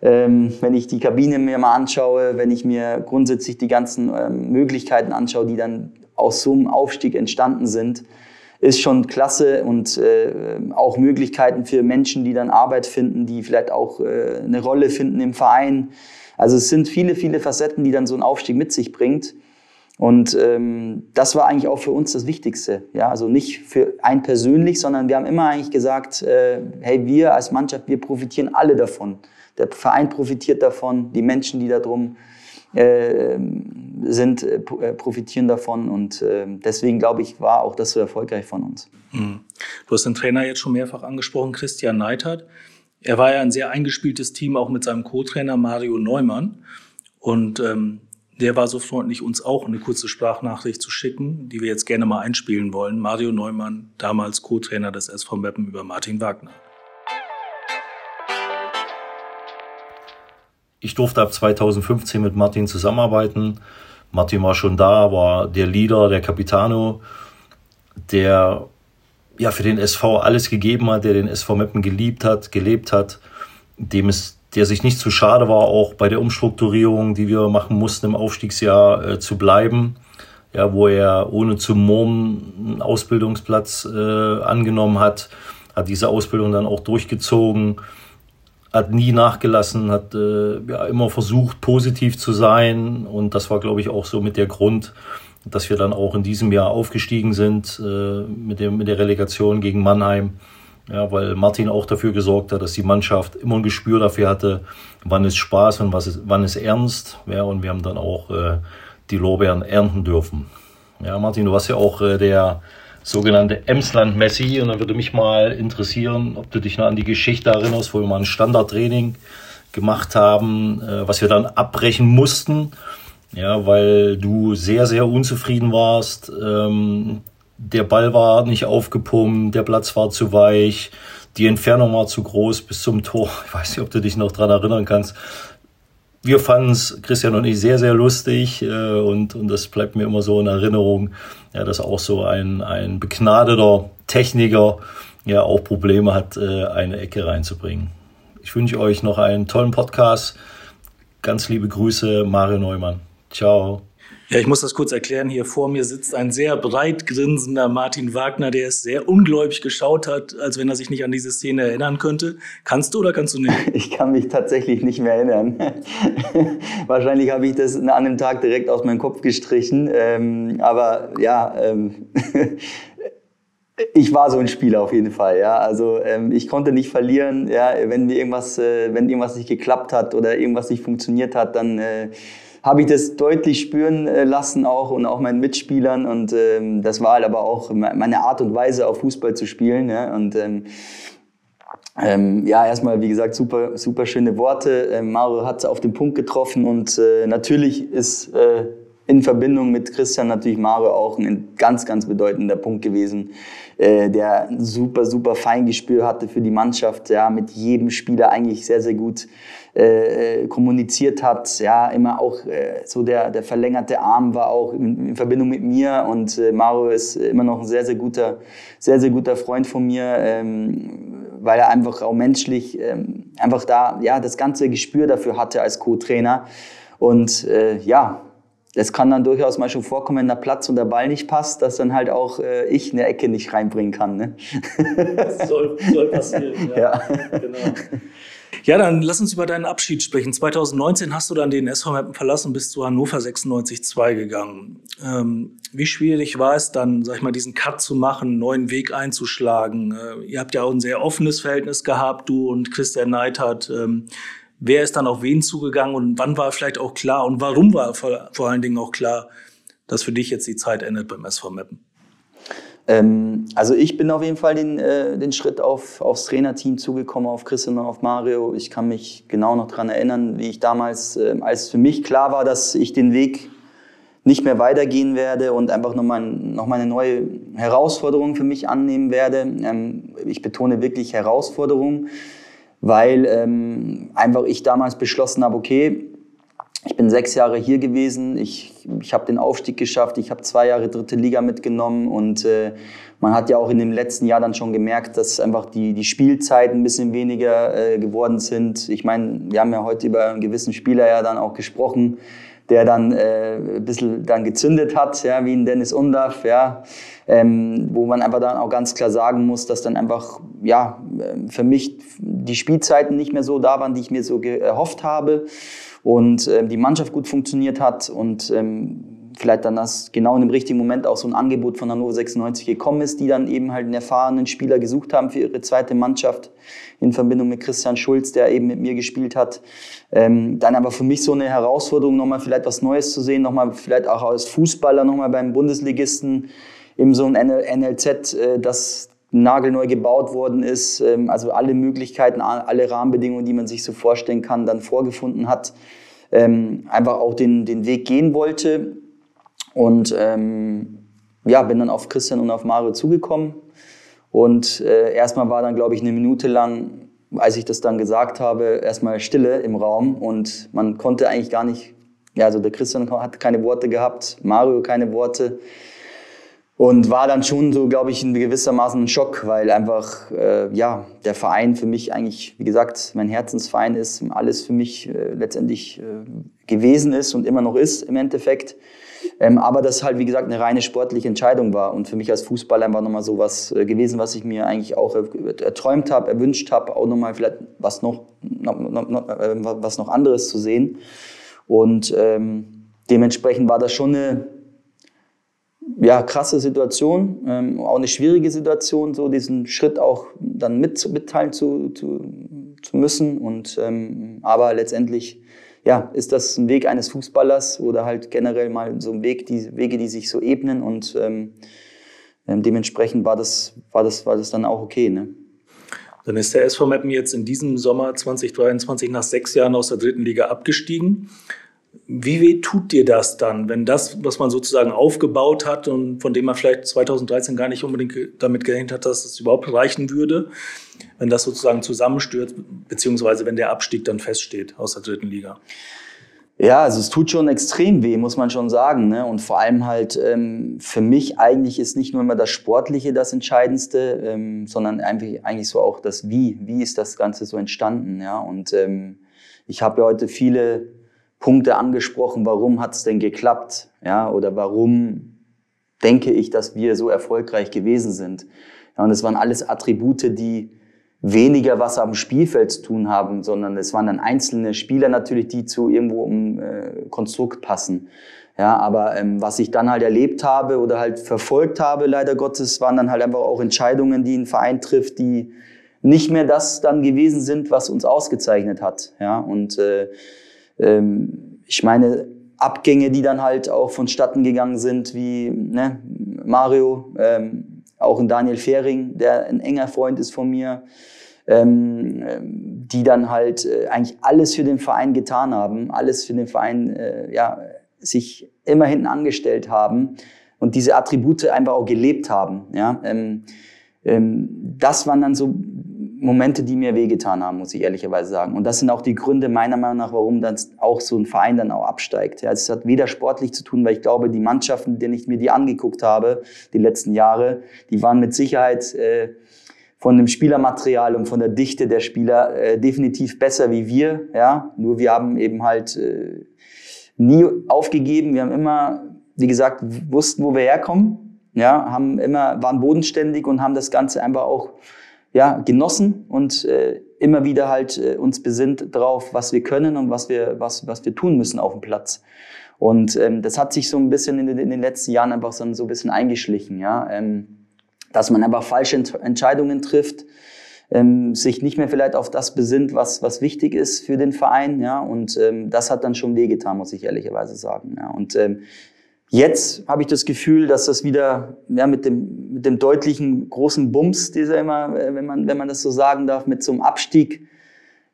Ähm, wenn ich die Kabine mir mal anschaue, wenn ich mir grundsätzlich die ganzen ähm, Möglichkeiten anschaue, die dann aus so einem Aufstieg entstanden sind, ist schon klasse und äh, auch Möglichkeiten für Menschen, die dann Arbeit finden, die vielleicht auch äh, eine Rolle finden im Verein. Also es sind viele, viele Facetten, die dann so ein Aufstieg mit sich bringt. Und ähm, das war eigentlich auch für uns das Wichtigste. Ja, also nicht für ein persönlich, sondern wir haben immer eigentlich gesagt, äh, hey, wir als Mannschaft, wir profitieren alle davon. Der Verein profitiert davon, die Menschen, die da drum äh, sind, äh, äh, profitieren davon. Und äh, deswegen, glaube ich, war auch das so erfolgreich von uns. Mhm. Du hast den Trainer jetzt schon mehrfach angesprochen, Christian Neithardt. Er war ja ein sehr eingespieltes Team, auch mit seinem Co-Trainer Mario Neumann. Und ähm, der war so freundlich, uns auch eine kurze Sprachnachricht zu schicken, die wir jetzt gerne mal einspielen wollen. Mario Neumann, damals Co-Trainer des SV Meppen über Martin Wagner. Ich durfte ab 2015 mit Martin zusammenarbeiten. Martin war schon da, war der Leader, der Capitano, der ja für den SV alles gegeben hat, der den SV Meppen geliebt hat, gelebt hat, dem es der sich nicht zu schade war, auch bei der Umstrukturierung, die wir machen mussten im Aufstiegsjahr, äh, zu bleiben. Ja, wo er ohne zu murren einen Ausbildungsplatz äh, angenommen hat, hat diese Ausbildung dann auch durchgezogen, hat nie nachgelassen, hat äh, ja, immer versucht, positiv zu sein. Und das war, glaube ich, auch so mit der Grund, dass wir dann auch in diesem Jahr aufgestiegen sind äh, mit, dem, mit der Relegation gegen Mannheim. Ja, weil Martin auch dafür gesorgt hat, dass die Mannschaft immer ein Gespür dafür hatte, wann ist Spaß und was ist, wann ist ernst. Ja, und wir haben dann auch äh, die Lorbeeren ernten dürfen. Ja, Martin, du warst ja auch äh, der sogenannte Emsland-Messi und dann würde mich mal interessieren, ob du dich noch an die Geschichte erinnerst, wo wir mal ein Standardtraining gemacht haben, äh, was wir dann abbrechen mussten. Ja, weil du sehr, sehr unzufrieden warst. Ähm, der Ball war nicht aufgepumpt, der Platz war zu weich, die Entfernung war zu groß bis zum Tor. Ich weiß nicht, ob du dich noch dran erinnern kannst. Wir fanden es, Christian und ich, sehr, sehr lustig äh, und, und das bleibt mir immer so in Erinnerung, ja, dass auch so ein, ein begnadeter Techniker ja auch Probleme hat, äh, eine Ecke reinzubringen. Ich wünsche euch noch einen tollen Podcast. Ganz liebe Grüße, Mario Neumann. Ciao. Ja, ich muss das kurz erklären. Hier vor mir sitzt ein sehr breit grinsender Martin Wagner, der es sehr ungläubig geschaut hat, als wenn er sich nicht an diese Szene erinnern könnte. Kannst du oder kannst du nicht? Ich kann mich tatsächlich nicht mehr erinnern. Wahrscheinlich habe ich das an einem Tag direkt aus meinem Kopf gestrichen. Ähm, aber ja, ähm, ich war so ein Spieler auf jeden Fall. Ja, also ähm, ich konnte nicht verlieren. Ja, wenn irgendwas, äh, wenn irgendwas nicht geklappt hat oder irgendwas nicht funktioniert hat, dann äh, habe ich das deutlich spüren äh, lassen auch und auch meinen Mitspielern und ähm, das war halt aber auch meine Art und Weise auf Fußball zu spielen ja? und ähm, ähm, ja, erstmal, wie gesagt, super, super schöne Worte. Ähm, Mario hat es auf den Punkt getroffen und äh, natürlich ist äh, in Verbindung mit Christian natürlich Mario auch ein ganz, ganz bedeutender Punkt gewesen, äh, der ein super, super Feingespür hatte für die Mannschaft, ja, mit jedem Spieler eigentlich sehr, sehr gut äh, kommuniziert hat, ja, immer auch äh, so der, der verlängerte Arm war auch in, in Verbindung mit mir und äh, Mario ist immer noch ein sehr, sehr guter, sehr, sehr guter Freund von mir, ähm, weil er einfach auch menschlich ähm, einfach da, ja, das ganze Gespür dafür hatte als Co-Trainer und äh, ja, das kann dann durchaus mal schon vorkommen, wenn der Platz und der Ball nicht passt, dass dann halt auch äh, ich eine Ecke nicht reinbringen kann. Ne? Das soll, soll passieren, ja. ja. Genau. Ja, dann lass uns über deinen Abschied sprechen. 2019 hast du dann den SV Meppen verlassen bist zu Hannover 96-2 gegangen. Ähm, wie schwierig war es dann, sag ich mal, diesen Cut zu machen, einen neuen Weg einzuschlagen? Äh, ihr habt ja auch ein sehr offenes Verhältnis gehabt, du und Christian Neidhardt. Ähm, wer ist dann auf wen zugegangen und wann war vielleicht auch klar und warum war vor, vor allen Dingen auch klar, dass für dich jetzt die Zeit endet beim SV Meppen? Ähm, also ich bin auf jeden Fall den, äh, den Schritt auf, aufs Trainerteam zugekommen, auf Christian und auf Mario. Ich kann mich genau noch daran erinnern, wie ich damals, äh, als für mich klar war, dass ich den Weg nicht mehr weitergehen werde und einfach nochmal noch mal eine neue Herausforderung für mich annehmen werde. Ähm, ich betone wirklich Herausforderung, weil ähm, einfach ich damals beschlossen habe, okay, ich bin sechs Jahre hier gewesen, ich, ich habe den Aufstieg geschafft, ich habe zwei Jahre dritte Liga mitgenommen. Und äh, man hat ja auch in dem letzten Jahr dann schon gemerkt, dass einfach die, die Spielzeiten ein bisschen weniger äh, geworden sind. Ich meine, wir haben ja heute über einen gewissen Spieler ja dann auch gesprochen, der dann äh, ein bisschen dann gezündet hat, ja, wie ein Dennis Undaff, ja, ähm, wo man einfach dann auch ganz klar sagen muss, dass dann einfach, ja, für mich die Spielzeiten nicht mehr so da waren, die ich mir so erhofft habe und ähm, die Mannschaft gut funktioniert hat und ähm, vielleicht dann das genau in dem richtigen Moment auch so ein Angebot von Hannover 96 gekommen ist, die dann eben halt einen erfahrenen Spieler gesucht haben für ihre zweite Mannschaft in Verbindung mit Christian Schulz, der eben mit mir gespielt hat. Ähm, dann aber für mich so eine Herausforderung, nochmal vielleicht was Neues zu sehen, nochmal vielleicht auch als Fußballer nochmal beim Bundesligisten eben so ein NLZ, äh, das nagelneu gebaut worden ist, ähm, also alle Möglichkeiten, alle Rahmenbedingungen, die man sich so vorstellen kann, dann vorgefunden hat, ähm, einfach auch den, den Weg gehen wollte. Und ähm, ja, bin dann auf Christian und auf Mario zugekommen. Und äh, erstmal war dann, glaube ich, eine Minute lang, als ich das dann gesagt habe, erstmal Stille im Raum. Und man konnte eigentlich gar nicht, ja, also der Christian hat keine Worte gehabt, Mario keine Worte. Und war dann schon so, glaube ich, in gewissermaßen ein Schock, weil einfach, äh, ja, der Verein für mich eigentlich, wie gesagt, mein Herzensverein ist, alles für mich äh, letztendlich äh, gewesen ist und immer noch ist im Endeffekt. Ähm, aber das halt, wie gesagt, eine reine sportliche Entscheidung war und für mich als Fußballer einfach nochmal so was äh, gewesen, was ich mir eigentlich auch erträumt habe, erwünscht habe, auch nochmal vielleicht was noch, noch, noch, äh, was noch anderes zu sehen. Und ähm, dementsprechend war das schon eine ja, krasse Situation, ähm, auch eine schwierige Situation, so diesen Schritt auch dann mit, mitteilen zu, zu, zu müssen. Und, ähm, aber letztendlich ja, ist das ein Weg eines Fußballers oder halt generell mal so ein Weg, die Wege, die sich so ebnen und ähm, ähm dementsprechend war das, war, das, war das dann auch okay. Ne? Dann ist der SV Meppen jetzt in diesem Sommer 2023 nach sechs Jahren aus der dritten Liga abgestiegen. Wie weh tut dir das dann, wenn das, was man sozusagen aufgebaut hat und von dem man vielleicht 2013 gar nicht unbedingt damit gerechnet hat, dass es überhaupt reichen würde, wenn das sozusagen zusammenstürzt, beziehungsweise wenn der Abstieg dann feststeht aus der dritten Liga? Ja, also es tut schon extrem weh, muss man schon sagen. Ne? Und vor allem halt ähm, für mich eigentlich ist nicht nur immer das Sportliche das Entscheidendste, ähm, sondern eigentlich, eigentlich so auch das Wie. Wie ist das Ganze so entstanden? Ja? Und ähm, ich habe ja heute viele Punkte angesprochen, warum hat es denn geklappt? Ja? Oder warum denke ich, dass wir so erfolgreich gewesen sind? Ja, und es waren alles Attribute, die weniger was am Spielfeld zu tun haben, sondern es waren dann einzelne Spieler natürlich, die zu irgendwo im äh, Konstrukt passen. Ja, aber ähm, was ich dann halt erlebt habe oder halt verfolgt habe, leider Gottes, waren dann halt einfach auch Entscheidungen, die ein Verein trifft, die nicht mehr das dann gewesen sind, was uns ausgezeichnet hat. Ja, und äh, ähm, ich meine, Abgänge, die dann halt auch vonstatten gegangen sind, wie ne, Mario, ähm, auch ein Daniel Fehring, der ein enger Freund ist von mir, ähm, die dann halt äh, eigentlich alles für den Verein getan haben, alles für den Verein, äh, ja, sich immer hinten angestellt haben und diese Attribute einfach auch gelebt haben. Ja, ähm, ähm, das waren dann so Momente, die mir wehgetan haben, muss ich ehrlicherweise sagen. Und das sind auch die Gründe meiner Meinung nach, warum dann auch so ein Verein dann auch absteigt. Ja, es hat weder sportlich zu tun, weil ich glaube, die Mannschaften, denen ich mir die angeguckt habe, die letzten Jahre, die waren mit Sicherheit äh, von dem Spielermaterial und von der Dichte der Spieler äh, definitiv besser wie wir. Ja, nur wir haben eben halt äh, nie aufgegeben. Wir haben immer, wie gesagt, wussten, wo wir herkommen. Ja, haben immer waren bodenständig und haben das Ganze einfach auch ja, genossen und äh, immer wieder halt äh, uns besinnt drauf, was wir können und was wir, was, was wir tun müssen auf dem Platz. Und ähm, das hat sich so ein bisschen in den, in den letzten Jahren einfach so, ein bisschen eingeschlichen, ja, ähm, dass man einfach falsche Ent Entscheidungen trifft, ähm, sich nicht mehr vielleicht auf das besinnt, was, was wichtig ist für den Verein, ja, und ähm, das hat dann schon wehgetan, muss ich ehrlicherweise sagen, ja, und ähm, Jetzt habe ich das Gefühl, dass das wieder ja, mit, dem, mit dem deutlichen großen Bums, dieser immer, äh, wenn man, wenn man das so sagen darf, mit so einem Abstieg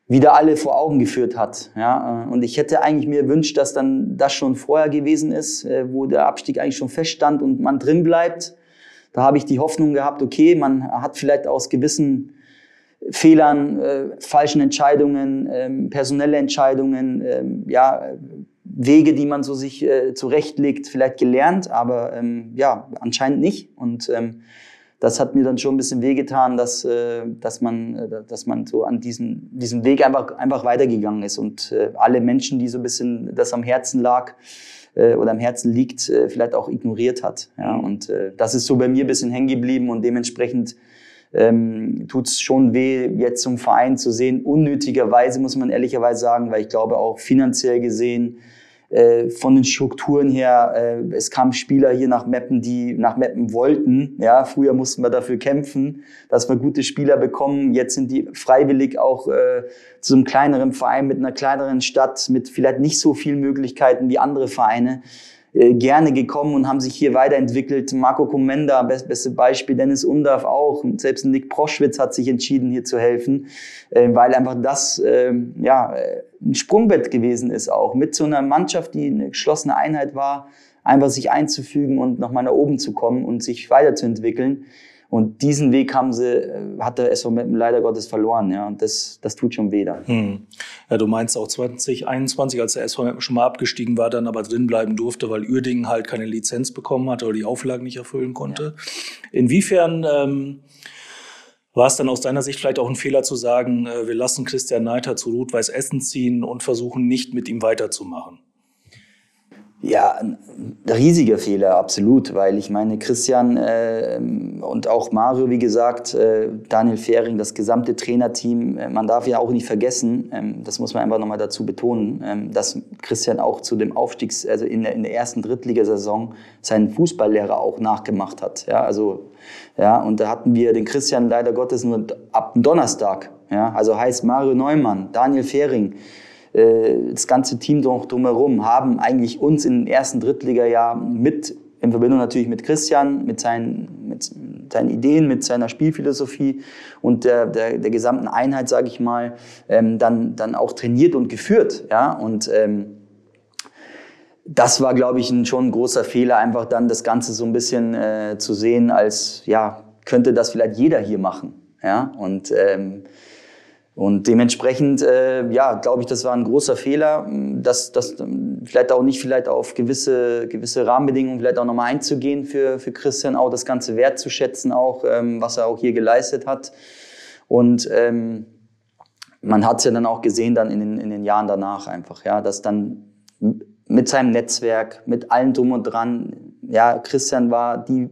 wieder alle vor Augen geführt hat. Ja, äh, und ich hätte eigentlich mir gewünscht, dass dann das schon vorher gewesen ist, äh, wo der Abstieg eigentlich schon feststand und man drin bleibt. Da habe ich die Hoffnung gehabt, okay, man hat vielleicht aus gewissen Fehlern, äh, falschen Entscheidungen, ähm, personelle Entscheidungen, ähm, ja, Wege, die man so sich äh, zurechtlegt, vielleicht gelernt, aber ähm, ja, anscheinend nicht. Und ähm, das hat mir dann schon ein bisschen wehgetan, dass, äh, dass, man, äh, dass man so an diesen, diesen Weg einfach, einfach weitergegangen ist und äh, alle Menschen, die so ein bisschen das am Herzen lag äh, oder am Herzen liegt, äh, vielleicht auch ignoriert hat. Ja? Und äh, das ist so bei mir ein bisschen hängen geblieben und dementsprechend ähm, tut es schon weh, jetzt zum Verein zu sehen. Unnötigerweise muss man ehrlicherweise sagen, weil ich glaube auch finanziell gesehen, äh, von den Strukturen her, äh, es kamen Spieler hier nach Meppen, die nach Meppen wollten. Ja, früher mussten wir dafür kämpfen, dass wir gute Spieler bekommen. Jetzt sind die freiwillig auch äh, zu einem kleineren Verein mit einer kleineren Stadt mit vielleicht nicht so vielen Möglichkeiten wie andere Vereine gerne gekommen und haben sich hier weiterentwickelt. Marco Komenda, best, beste Beispiel, Dennis Undarf auch. selbst Nick Proschwitz hat sich entschieden, hier zu helfen, äh, weil einfach das äh, ja, ein Sprungbett gewesen ist auch. Mit so einer Mannschaft, die eine geschlossene Einheit war, einfach sich einzufügen und nochmal nach oben zu kommen und sich weiterzuentwickeln. Und diesen Weg haben sie, äh, hat der SV Meppen leider Gottes verloren, ja. Und das, das tut schon weh dann. Hm. Ja, du meinst auch 2021, als der SV Meppen schon mal abgestiegen war, dann aber drin bleiben durfte, weil Uerdingen halt keine Lizenz bekommen hat oder die Auflagen nicht erfüllen konnte. Ja. Inwiefern ähm, war es dann aus deiner Sicht vielleicht auch ein Fehler zu sagen, äh, wir lassen Christian Neiter zu Rot-Weiß Essen ziehen und versuchen nicht mit ihm weiterzumachen? Ja, ein riesiger Fehler, absolut, weil ich meine, Christian äh, und auch Mario, wie gesagt, äh, Daniel Fehring, das gesamte Trainerteam, äh, man darf ja auch nicht vergessen, ähm, das muss man einfach nochmal dazu betonen, ähm, dass Christian auch zu dem Aufstiegs-, also in der, in der ersten Drittligasaison seinen Fußballlehrer auch nachgemacht hat. Ja, also, ja, und da hatten wir den Christian leider Gottes nur ab Donnerstag. Ja, also heißt Mario Neumann, Daniel Fehring, äh, das ganze Team drumherum haben eigentlich uns den ersten Drittliga-Jahr mit, in Verbindung natürlich mit Christian, mit seinen, mit seinen Ideen, mit seiner Spielphilosophie und der, der, der gesamten Einheit, sage ich mal, ähm, dann, dann auch trainiert und geführt. Ja? Und ähm, das war, glaube ich, ein, schon ein großer Fehler, einfach dann das Ganze so ein bisschen äh, zu sehen, als ja, könnte das vielleicht jeder hier machen. Ja? Und ähm, und dementsprechend, äh, ja, glaube ich, das war ein großer Fehler, dass das vielleicht auch nicht vielleicht auf gewisse gewisse Rahmenbedingungen vielleicht auch nochmal einzugehen für für Christian, auch das ganze wertzuschätzen, auch ähm, was er auch hier geleistet hat. Und ähm, man hat es ja dann auch gesehen dann in den in den Jahren danach einfach, ja, dass dann mit seinem Netzwerk, mit allem drum und dran, ja, Christian war die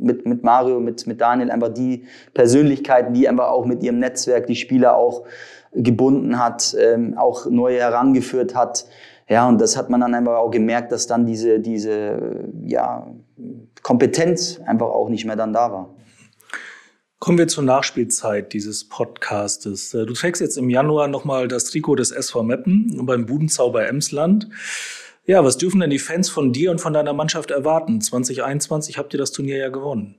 mit, mit Mario, mit, mit Daniel einfach die Persönlichkeiten, die einfach auch mit ihrem Netzwerk die Spieler auch gebunden hat, ähm, auch neue herangeführt hat. Ja, und das hat man dann einfach auch gemerkt, dass dann diese, diese ja, Kompetenz einfach auch nicht mehr dann da war. Kommen wir zur Nachspielzeit dieses Podcastes. Äh, du trägst jetzt im Januar nochmal das Trikot des SV Meppen beim Budenzauber Emsland. Ja, was dürfen denn die Fans von dir und von deiner Mannschaft erwarten? 2021 habt ihr das Turnier ja gewonnen.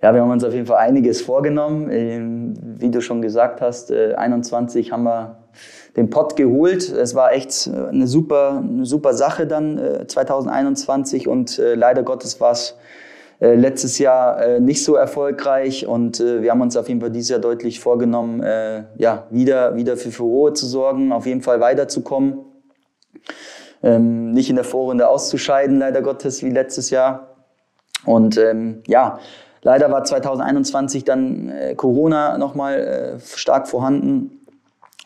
Ja, wir haben uns auf jeden Fall einiges vorgenommen. Ähm, wie du schon gesagt hast, 21 äh, haben wir den Pott geholt. Es war echt äh, eine super, eine super Sache dann 2021 äh, und leider Gottes war es letztes Jahr nicht so erfolgreich und wir haben uns auf jeden Fall dieses Jahr deutlich vorgenommen, ja, wieder, wieder für Furore zu sorgen, auf jeden Fall weiterzukommen ähm, nicht in der Vorrunde auszuscheiden, leider Gottes, wie letztes Jahr. Und ähm, ja, leider war 2021 dann äh, Corona nochmal äh, stark vorhanden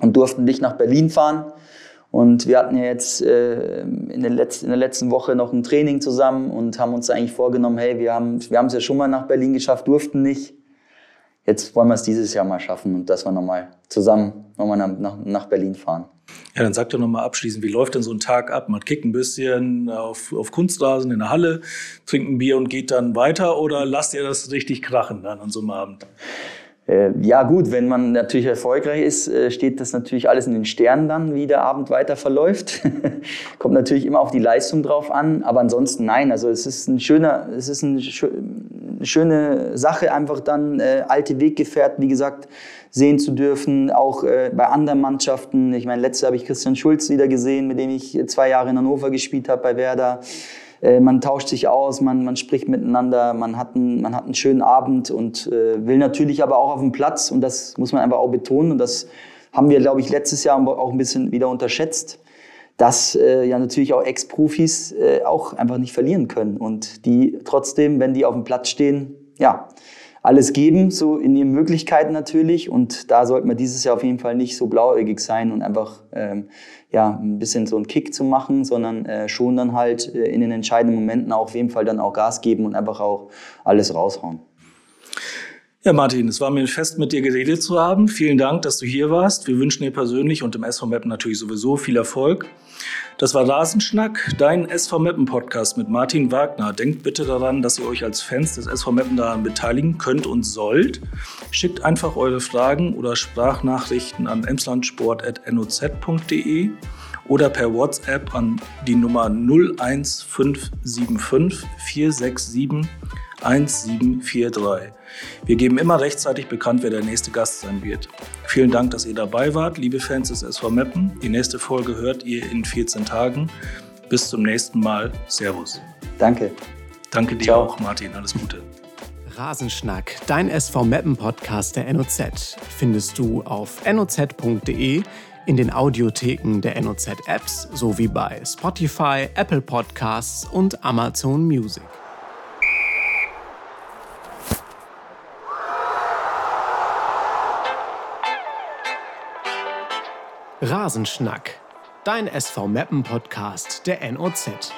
und durften nicht nach Berlin fahren. Und wir hatten ja jetzt äh, in, der letzten, in der letzten Woche noch ein Training zusammen und haben uns eigentlich vorgenommen, hey, wir haben wir es ja schon mal nach Berlin geschafft, durften nicht. Jetzt wollen wir es dieses Jahr mal schaffen und dass wir nochmal zusammen nochmal nach, nach Berlin fahren. Ja, dann sag doch nochmal abschließend, wie läuft denn so ein Tag ab? Man kickt ein bisschen auf, auf Kunstrasen in der Halle, trinkt ein Bier und geht dann weiter oder lasst ihr das richtig krachen dann an so einem Abend? Äh, ja gut, wenn man natürlich erfolgreich ist, äh, steht das natürlich alles in den Sternen dann, wie der Abend weiter verläuft. Kommt natürlich immer auf die Leistung drauf an, aber ansonsten nein. Also es ist ein schöner, es ist eine schöne Sache, einfach dann äh, alte Weggefährten, wie gesagt, sehen zu dürfen, auch äh, bei anderen Mannschaften. Ich meine, letztes Jahr habe ich Christian Schulz wieder gesehen, mit dem ich zwei Jahre in Hannover gespielt habe bei Werder. Äh, man tauscht sich aus, man, man spricht miteinander, man hat, einen, man hat einen schönen Abend und äh, will natürlich aber auch auf dem Platz und das muss man einfach auch betonen und das haben wir, glaube ich, letztes Jahr auch ein bisschen wieder unterschätzt, dass äh, ja natürlich auch Ex-Profis äh, auch einfach nicht verlieren können und die trotzdem, wenn die auf dem Platz stehen, ja, alles geben, so in ihren Möglichkeiten natürlich. Und da sollte man dieses Jahr auf jeden Fall nicht so blauäugig sein und einfach ähm, ja, ein bisschen so einen Kick zu machen, sondern äh, schon dann halt äh, in den entscheidenden Momenten auch auf jeden Fall dann auch Gas geben und einfach auch alles raushauen. Ja, Martin, es war mir ein Fest, mit dir geredet zu haben. Vielen Dank, dass du hier warst. Wir wünschen dir persönlich und dem SV Mappen natürlich sowieso viel Erfolg. Das war Rasenschnack, dein SV Meppen Podcast mit Martin Wagner. Denkt bitte daran, dass ihr euch als Fans des SV Meppen daran beteiligen könnt und sollt. Schickt einfach eure Fragen oder Sprachnachrichten an emslandsport.noz.de oder per WhatsApp an die Nummer 01575 467 1743. Wir geben immer rechtzeitig bekannt, wer der nächste Gast sein wird. Vielen Dank, dass ihr dabei wart, liebe Fans des SV Meppen. Die nächste Folge hört ihr in 14 Tagen. Bis zum nächsten Mal. Servus. Danke. Danke dir Ciao. auch, Martin. Alles Gute. Rasenschnack, dein SV Meppen Podcast der NOZ, findest du auf noz.de, in den Audiotheken der NOZ Apps sowie bei Spotify, Apple Podcasts und Amazon Music. Rasenschnack, dein SV Meppen Podcast der NOZ.